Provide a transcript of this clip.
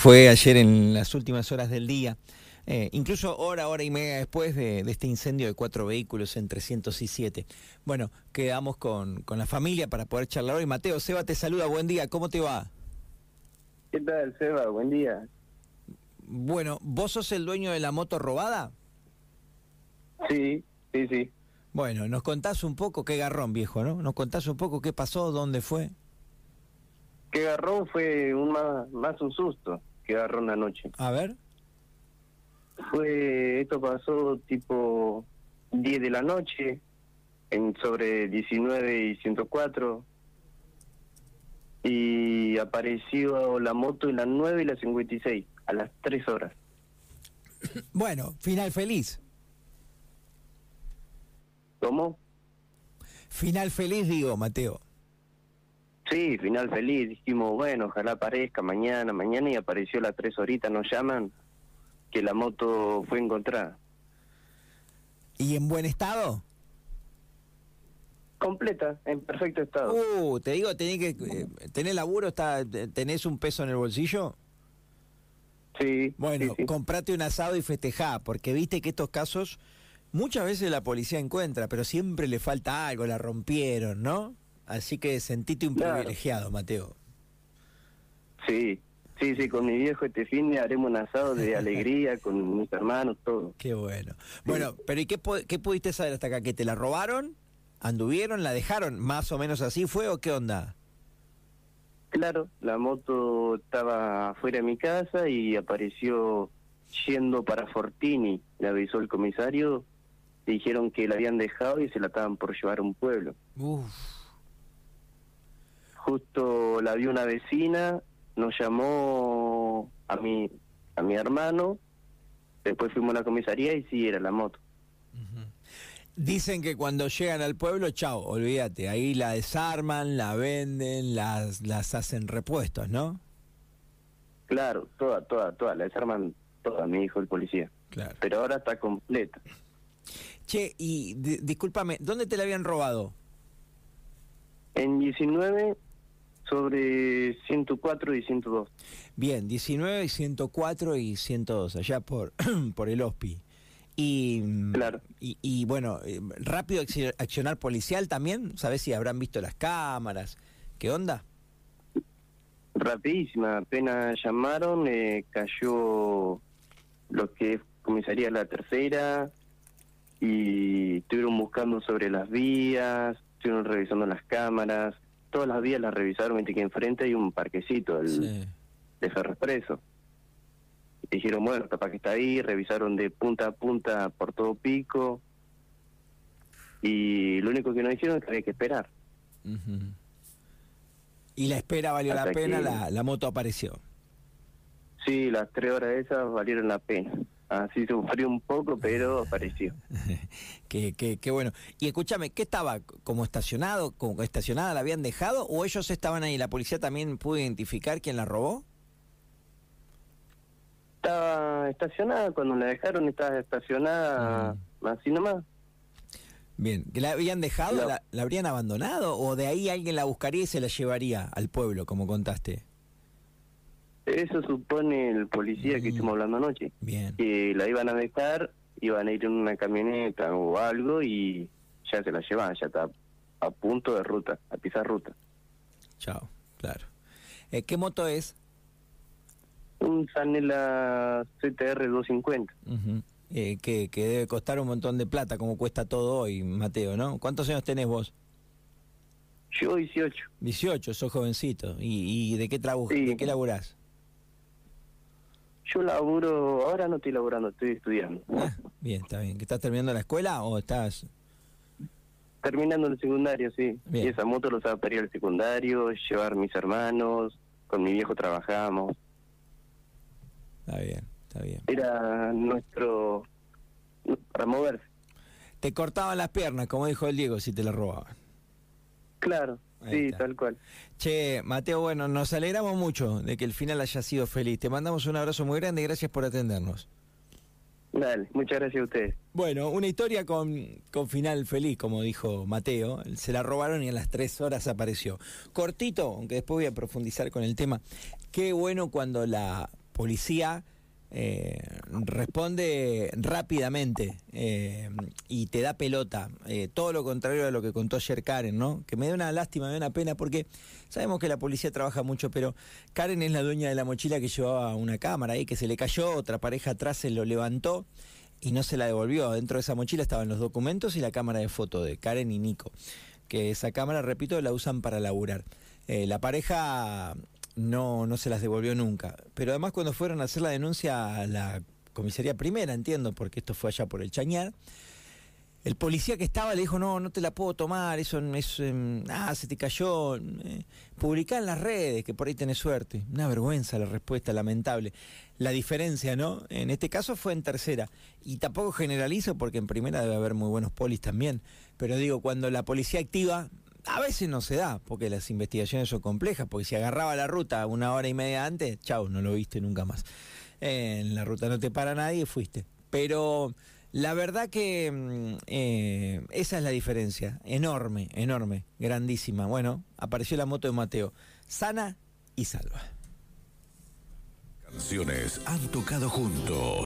Fue ayer en las últimas horas del día. Eh, incluso hora, hora y media después de, este incendio de cuatro vehículos en 307. Bueno, quedamos con, con la familia para poder charlar hoy. Mateo, Seba te saluda, buen día, ¿cómo te va? ¿Qué tal, Seba? Buen día. Bueno, ¿vos sos el dueño de la moto robada? Sí, sí, sí. Bueno, nos contás un poco, qué garrón viejo, ¿no? Nos contás un poco qué pasó, dónde fue. Qué garrón fue un más, más un susto que garrón anoche. A ver. Fue, esto pasó tipo 10 de la noche, en sobre 19 y 104, y apareció la moto en las 9 y las 56, a las 3 horas. Bueno, final feliz. ¿Cómo? Final feliz, digo, Mateo. Sí, final feliz. Dijimos, bueno, ojalá aparezca mañana, mañana y apareció a las tres horitas, nos llaman que la moto fue encontrada. ¿Y en buen estado? Completa, en perfecto estado. Uh, te digo, tenés que eh, tener laburo, está, tenés un peso en el bolsillo. Sí. Bueno, comprate un asado y festejá, porque viste que estos casos Muchas veces la policía encuentra, pero siempre le falta algo, la rompieron, ¿no? Así que sentite un privilegiado, Mateo. Sí, sí, sí, con mi viejo este fin haremos un asado de alegría con mis hermanos, todo. Qué bueno. Bueno, pero ¿y qué, qué pudiste saber hasta acá? ¿Que te la robaron? ¿Anduvieron? ¿La dejaron? ¿Más o menos así fue o qué onda? Claro, la moto estaba fuera de mi casa y apareció yendo para Fortini. Le avisó el comisario dijeron que la habían dejado y se la estaban por llevar a un pueblo. Justo la vio una vecina, nos llamó a mi, a mi hermano, después fuimos a la comisaría y sí, era la moto. Dicen que cuando llegan al pueblo, chao, olvídate, ahí la desarman, la venden, las, las hacen repuestos, ¿no? Claro, toda, toda, toda, la desarman toda, mi hijo el policía. Claro. Pero ahora está completa. Che, y discúlpame, ¿dónde te la habían robado? En 19 sobre 104 y 102. Bien, 19 y 104 y 102, allá por, por el OSPI. Y, claro. y, bueno, eh, rápido accionar policial también, ¿sabes si habrán visto las cámaras? ¿Qué onda? Rapidísima, apenas llamaron, eh, cayó lo que es comisaría la tercera, y estuvieron buscando sobre las vías, estuvieron revisando las cámaras, todas las vías las revisaron, viste que enfrente hay un parquecito el, de Ferro Expreso. dijeron, bueno, capaz que está ahí, revisaron de punta a punta por todo pico, y lo único que nos dijeron es que había que esperar. ¿Y la espera valió la pena? La, la moto apareció. Sí, las tres horas esas valieron la pena. Así sufrió un poco, pero apareció. qué, qué, qué bueno. Y escúchame, ¿qué estaba? ¿Como estacionado? ¿Como estacionada la habían dejado? ¿O ellos estaban ahí? ¿La policía también pudo identificar quién la robó? Estaba estacionada, cuando la dejaron estaba estacionada, mm. así nomás. Bien, ¿que la habían dejado? La, ¿La habrían abandonado? ¿O de ahí alguien la buscaría y se la llevaría al pueblo, como contaste? Eso supone el policía que mm. estuvimos hablando anoche. Bien. Que la iban a dejar, iban a ir en una camioneta o algo y ya se la llevan, ya está a punto de ruta, a pisar ruta. Chao, claro. Eh, ¿Qué moto es? Un Sanela CTR 250. eh, que, que debe costar un montón de plata, como cuesta todo hoy, Mateo, ¿no? ¿Cuántos años tenés vos? Yo 18. 18, sos jovencito. ¿Y, y de qué, trabajas? ¿de qué laburás? Yo laburo, ahora no estoy laburando, estoy estudiando. Ah, bien, está bien. ¿Estás terminando la escuela o estás...? Terminando el secundario, sí. Y esa moto lo usaba para ir al secundario, llevar mis hermanos, con mi viejo trabajamos. Está bien, está bien. Era nuestro... para moverse. Te cortaban las piernas, como dijo el Diego, si te la robaban. Claro, sí, tal cual. Che, Mateo, bueno, nos alegramos mucho de que el final haya sido feliz. Te mandamos un abrazo muy grande y gracias por atendernos. Dale, muchas gracias a ustedes. Bueno, una historia con, con final feliz, como dijo Mateo. Se la robaron y a las tres horas apareció. Cortito, aunque después voy a profundizar con el tema. Qué bueno cuando la policía eh, responde rápidamente eh, y te da pelota. Eh, todo lo contrario a lo que contó ayer Karen, ¿no? Que me da una lástima, me da una pena porque sabemos que la policía trabaja mucho, pero Karen es la dueña de la mochila que llevaba una cámara ahí, que se le cayó, otra pareja atrás se lo levantó y no se la devolvió. Dentro de esa mochila estaban los documentos y la cámara de foto de Karen y Nico. Que esa cámara, repito, la usan para laburar. la pareja no, no se las devolvió nunca. Pero además cuando fueron a hacer la denuncia a la comisaría primera, entiendo, porque esto fue allá por el Chañar, el policía que estaba le dijo, no, no te la puedo tomar, eso es, em, ah, se te cayó, eh, publicá en las redes, que por ahí tenés suerte. Una vergüenza la respuesta, lamentable. La diferencia, ¿no? En este caso fue en tercera. Y tampoco generalizo porque en primera debe haber muy buenos polis también. Pero digo, cuando la policía activa, a veces no se da, porque las investigaciones son complejas, porque si agarraba la ruta una hora y media antes, chau, no lo viste nunca más. en la ruta no te para nadie, fuiste. Pero la verdad que mm, eh, esa es la diferencia, enorme, enorme, grandísima. Bueno, apareció la moto de Mateo, sana y salva. Canciones han tocado juntos.